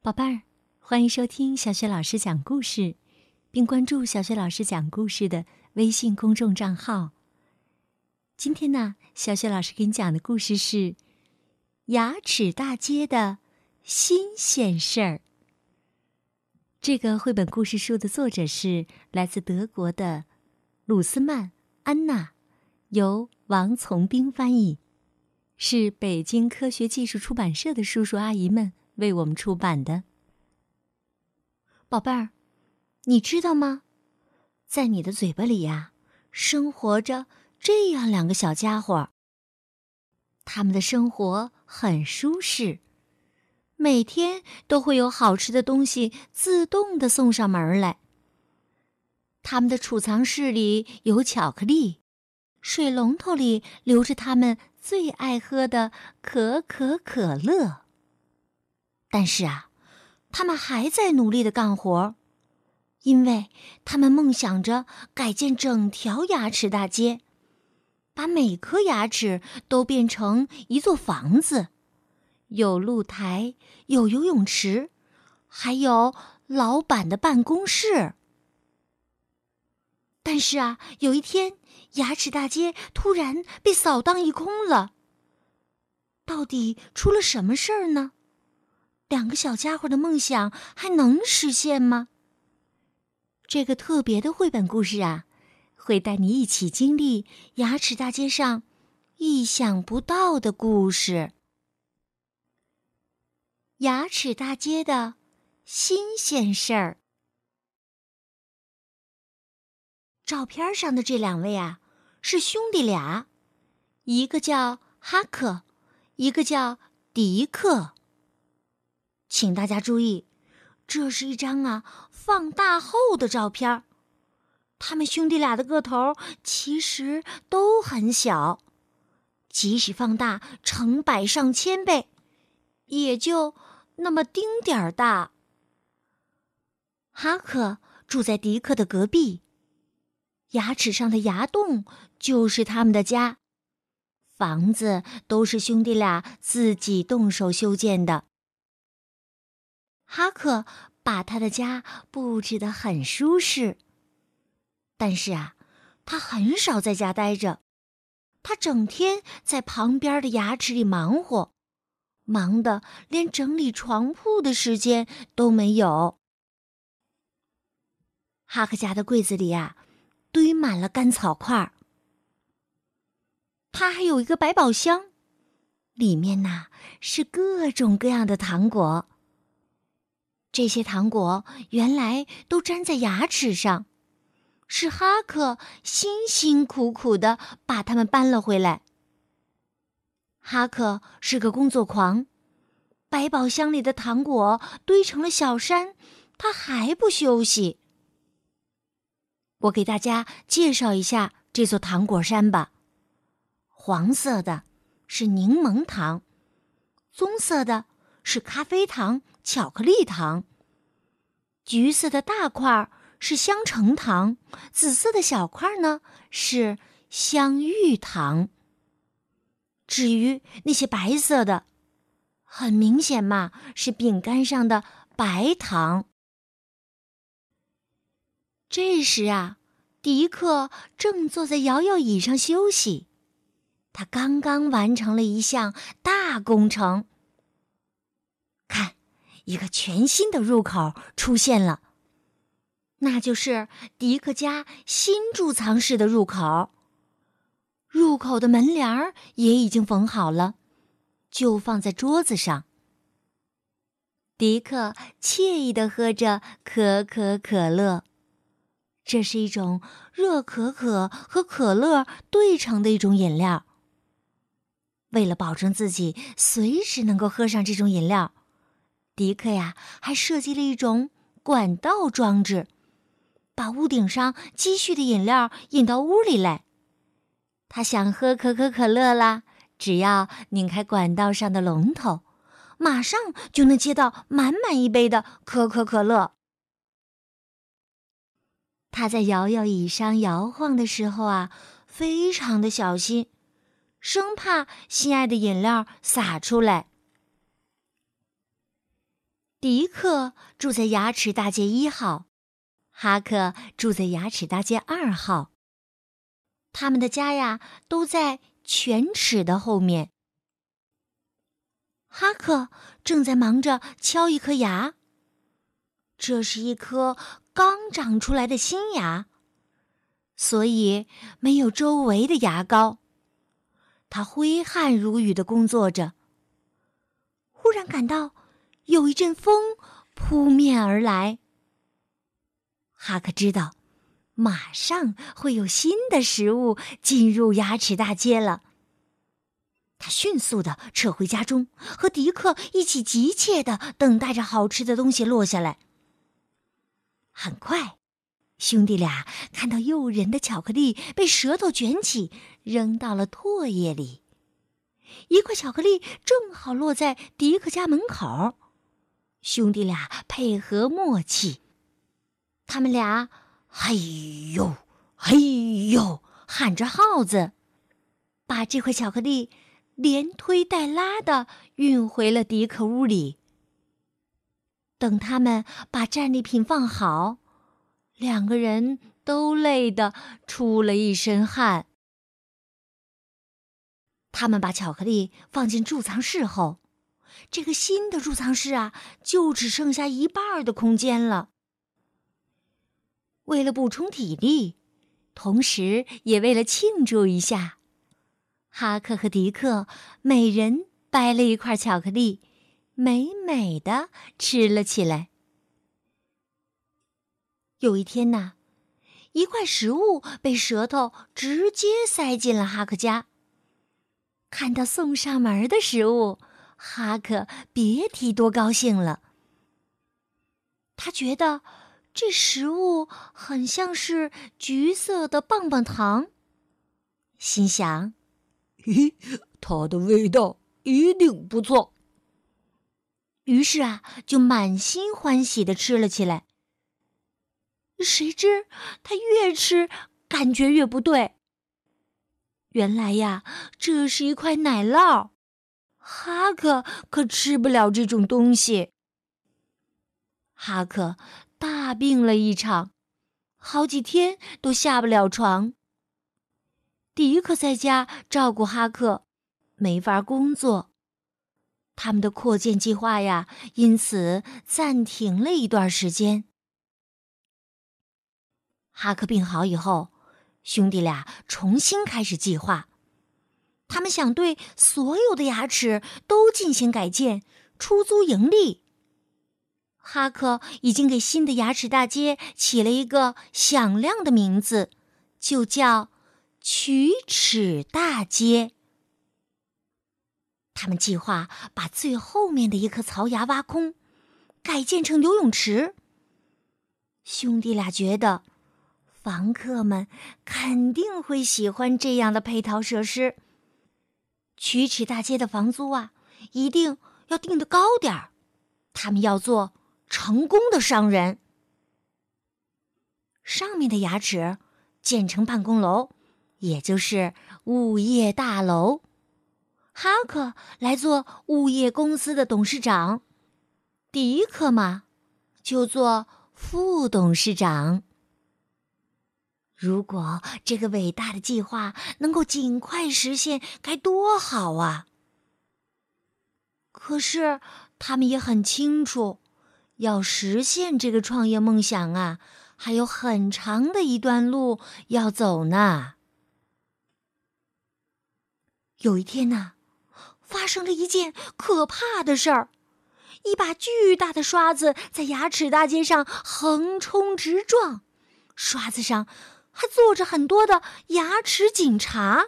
宝贝儿，欢迎收听小雪老师讲故事，并关注小雪老师讲故事的微信公众账号。今天呢，小雪老师给你讲的故事是《牙齿大街的新鲜事儿》。这个绘本故事书的作者是来自德国的鲁斯曼·安娜，由王从兵翻译，是北京科学技术出版社的叔叔阿姨们为我们出版的。宝贝儿，你知道吗？在你的嘴巴里呀，生活着这样两个小家伙。他们的生活很舒适。每天都会有好吃的东西自动的送上门来。他们的储藏室里有巧克力，水龙头里流着他们最爱喝的可可可乐。但是啊，他们还在努力的干活，因为他们梦想着改建整条牙齿大街，把每颗牙齿都变成一座房子。有露台，有游泳池，还有老板的办公室。但是啊，有一天，牙齿大街突然被扫荡一空了。到底出了什么事儿呢？两个小家伙的梦想还能实现吗？这个特别的绘本故事啊，会带你一起经历牙齿大街上意想不到的故事。牙齿大街的新鲜事儿。照片上的这两位啊，是兄弟俩，一个叫哈克，一个叫迪克。请大家注意，这是一张啊放大后的照片。他们兄弟俩的个头其实都很小，即使放大成百上千倍，也就。那么丁点儿大。哈克住在迪克的隔壁，牙齿上的牙洞就是他们的家，房子都是兄弟俩自己动手修建的。哈克把他的家布置得很舒适，但是啊，他很少在家待着，他整天在旁边的牙齿里忙活。忙得连整理床铺的时间都没有。哈克家的柜子里啊，堆满了干草块儿他还有一个百宝箱，里面呐是各种各样的糖果。这些糖果原来都粘在牙齿上，是哈克辛辛苦苦的把它们搬了回来。哈克是个工作狂，百宝箱里的糖果堆成了小山，他还不休息。我给大家介绍一下这座糖果山吧。黄色的是柠檬糖，棕色的是咖啡糖、巧克力糖，橘色的大块是香橙糖，紫色的小块呢是香芋糖。至于那些白色的，很明显嘛，是饼干上的白糖。这时啊，迪克正坐在摇摇椅上休息，他刚刚完成了一项大工程。看，一个全新的入口出现了，那就是迪克家新贮藏室的入口。入口的门帘儿也已经缝好了，就放在桌子上。迪克惬意的喝着可可可乐，这是一种热可可和可乐兑成的一种饮料。为了保证自己随时能够喝上这种饮料，迪克呀还设计了一种管道装置，把屋顶上积蓄的饮料引到屋里来。他想喝可可可乐啦，只要拧开管道上的龙头，马上就能接到满满一杯的可可可乐。他在摇摇椅上摇晃的时候啊，非常的小心，生怕心爱的饮料洒出来。迪克住在牙齿大街一号，哈克住在牙齿大街二号。他们的家呀，都在犬齿的后面。哈克正在忙着敲一颗牙，这是一颗刚长出来的新牙，所以没有周围的牙膏。他挥汗如雨的工作着，忽然感到有一阵风扑面而来。哈克知道，马上会有新的食物进入牙齿大街了。他迅速的撤回家中，和迪克一起急切的等待着好吃的东西落下来。很快，兄弟俩看到诱人的巧克力被舌头卷起，扔到了唾液里。一块巧克力正好落在迪克家门口，兄弟俩配合默契，他们俩嘿呦嘿呦喊着号子，把这块巧克力。连推带拉的运回了迪克屋里。等他们把战利品放好，两个人都累得出了一身汗。他们把巧克力放进贮藏室后，这个新的贮藏室啊，就只剩下一半的空间了。为了补充体力，同时也为了庆祝一下。哈克和迪克每人掰了一块巧克力，美美的吃了起来。有一天呐，一块食物被舌头直接塞进了哈克家。看到送上门的食物，哈克别提多高兴了。他觉得这食物很像是橘色的棒棒糖，心想。咦，它的味道一定不错。于是啊，就满心欢喜的吃了起来。谁知他越吃，感觉越不对。原来呀，这是一块奶酪，哈克可吃不了这种东西。哈克大病了一场，好几天都下不了床。迪克在家照顾哈克，没法工作。他们的扩建计划呀，因此暂停了一段时间。哈克病好以后，兄弟俩重新开始计划。他们想对所有的牙齿都进行改建，出租盈利。哈克已经给新的牙齿大街起了一个响亮的名字，就叫。龋齿大街，他们计划把最后面的一颗槽牙挖空，改建成游泳池。兄弟俩觉得，房客们肯定会喜欢这样的配套设施。龋齿大街的房租啊，一定要定的高点儿。他们要做成功的商人。上面的牙齿建成办公楼。也就是物业大楼，哈克来做物业公司的董事长，迪克嘛就做副董事长。如果这个伟大的计划能够尽快实现，该多好啊！可是他们也很清楚，要实现这个创业梦想啊，还有很长的一段路要走呢。有一天呢，发生了一件可怕的事儿，一把巨大的刷子在牙齿大街上横冲直撞，刷子上还坐着很多的牙齿警察。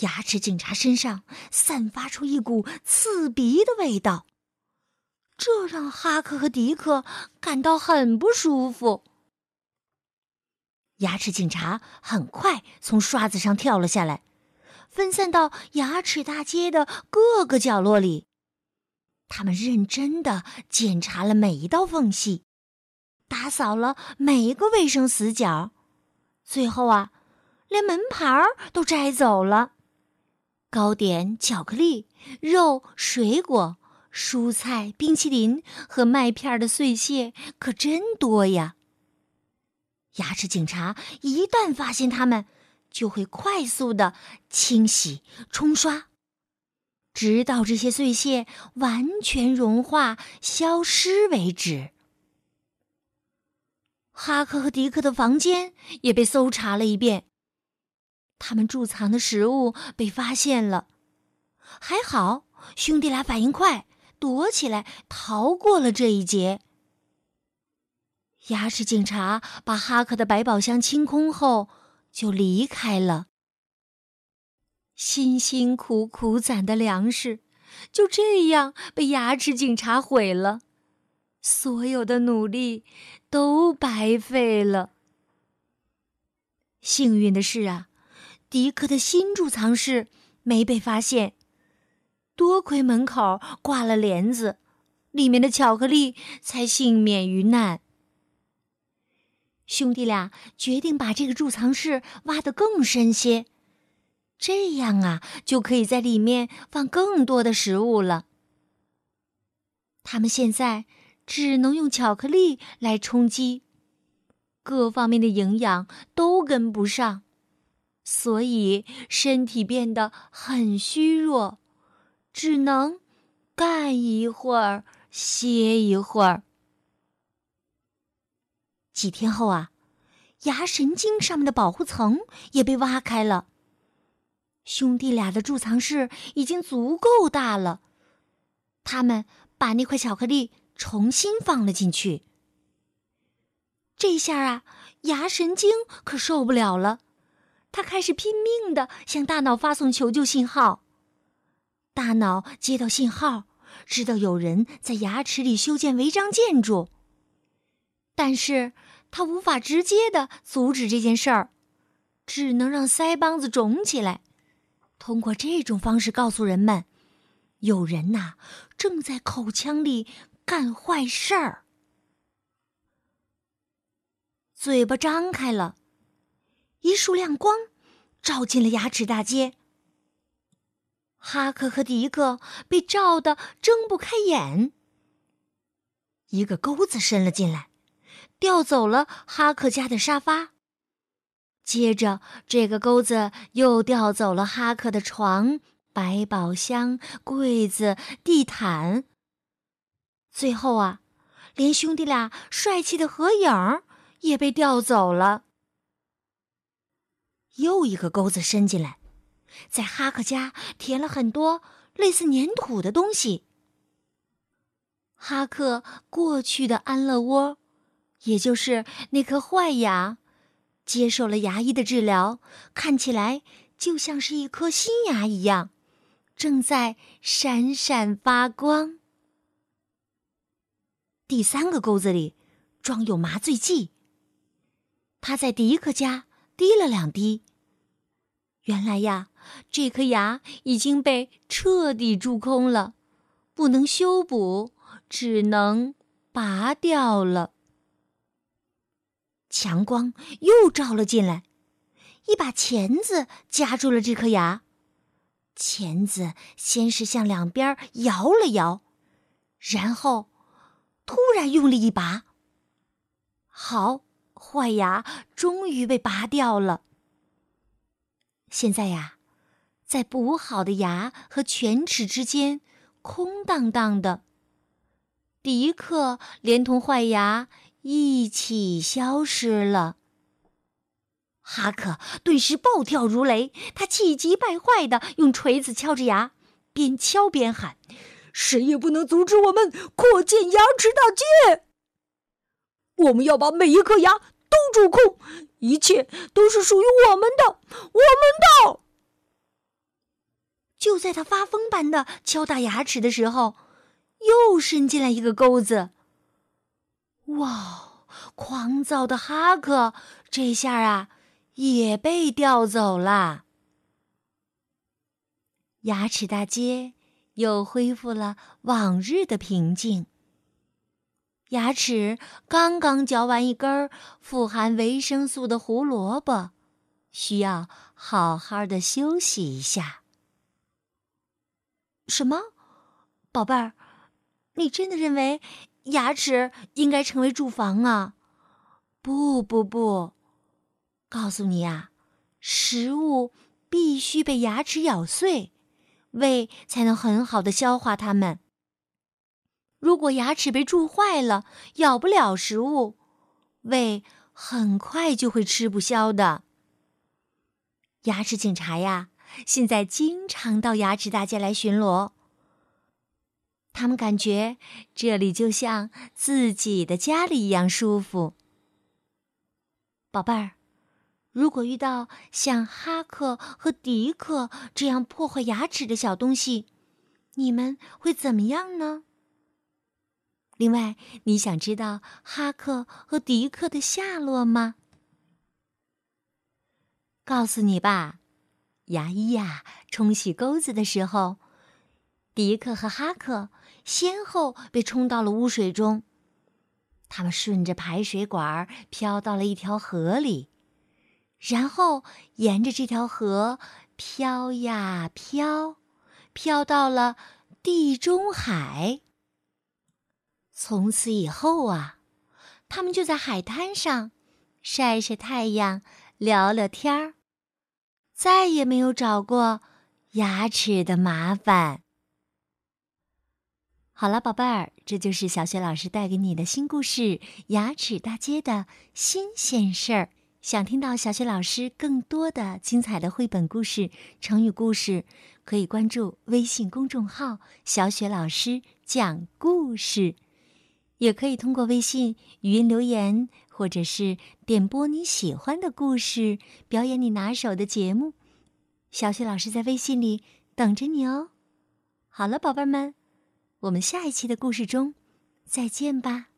牙齿警察身上散发出一股刺鼻的味道，这让哈克和迪克感到很不舒服。牙齿警察很快从刷子上跳了下来。分散到牙齿大街的各个角落里，他们认真的检查了每一道缝隙，打扫了每一个卫生死角，最后啊，连门牌儿都摘走了。糕点、巧克力、肉、水果、蔬菜、冰淇淋和麦片的碎屑可真多呀！牙齿警察一旦发现它们，就会快速的清洗、冲刷，直到这些碎屑完全融化、消失为止。哈克和迪克的房间也被搜查了一遍，他们贮藏的食物被发现了。还好，兄弟俩反应快，躲起来逃过了这一劫。牙齿警察把哈克的百宝箱清空后，就离开了。辛辛苦苦攒的粮食就这样被牙齿警察毁了，所有的努力。都白费了。幸运的是啊，迪克的新贮藏室没被发现，多亏门口挂了帘子，里面的巧克力才幸免于难。兄弟俩决定把这个贮藏室挖得更深些，这样啊，就可以在里面放更多的食物了。他们现在。只能用巧克力来充饥，各方面的营养都跟不上，所以身体变得很虚弱，只能干一会儿歇一会儿。几天后啊，牙神经上面的保护层也被挖开了。兄弟俩的贮藏室已经足够大了，他们把那块巧克力。重新放了进去。这下啊，牙神经可受不了了，他开始拼命的向大脑发送求救信号。大脑接到信号，知道有人在牙齿里修建违章建筑，但是他无法直接的阻止这件事儿，只能让腮帮子肿起来，通过这种方式告诉人们，有人呐正在口腔里。干坏事儿，嘴巴张开了，一束亮光照进了牙齿大街。哈克和迪克被照得睁不开眼。一个钩子伸了进来，调走了哈克家的沙发。接着，这个钩子又调走了哈克的床、百宝箱、柜子、地毯。最后啊，连兄弟俩帅气的合影也被调走了。又一个钩子伸进来，在哈克家填了很多类似粘土的东西。哈克过去的安乐窝，也就是那颗坏牙，接受了牙医的治疗，看起来就像是一颗新牙一样，正在闪闪发光。第三个钩子里装有麻醉剂。他在迪克家滴了两滴。原来呀，这颗牙已经被彻底蛀空了，不能修补，只能拔掉了。强光又照了进来，一把钳子夹住了这颗牙。钳子先是向两边摇了摇，然后。突然用力一拔，好，坏牙终于被拔掉了。现在呀，在补好的牙和犬齿之间空荡荡的。迪克连同坏牙一起消失了。哈克顿时暴跳如雷，他气急败坏的用锤子敲着牙，边敲边喊。谁也不能阻止我们扩建牙齿大街。我们要把每一颗牙都蛀空，一切都是属于我们的，我们的。就在他发疯般的敲打牙齿的时候，又伸进来一个钩子。哇！狂躁的哈克这下啊也被调走了。牙齿大街。又恢复了往日的平静。牙齿刚刚嚼完一根富含维生素的胡萝卜，需要好好的休息一下。什么，宝贝儿，你真的认为牙齿应该成为住房啊？不不不，告诉你呀，食物必须被牙齿咬碎，胃才能很好的消化它们。如果牙齿被蛀坏了，咬不了食物，胃很快就会吃不消的。牙齿警察呀，现在经常到牙齿大街来巡逻。他们感觉这里就像自己的家里一样舒服。宝贝儿，如果遇到像哈克和迪克这样破坏牙齿的小东西，你们会怎么样呢？另外，你想知道哈克和迪克的下落吗？告诉你吧，牙医呀，冲洗钩子的时候，迪克和哈克先后被冲到了污水中。他们顺着排水管飘到了一条河里，然后沿着这条河飘呀飘，飘到了地中海。从此以后啊，他们就在海滩上晒晒太阳、聊聊天儿，再也没有找过牙齿的麻烦。好了，宝贝儿，这就是小雪老师带给你的新故事《牙齿大街的新鲜事儿》。想听到小雪老师更多的精彩的绘本故事、成语故事，可以关注微信公众号“小雪老师讲故事”。也可以通过微信语音留言，或者是点播你喜欢的故事，表演你拿手的节目。小雪老师在微信里等着你哦。好了，宝贝们，我们下一期的故事中再见吧。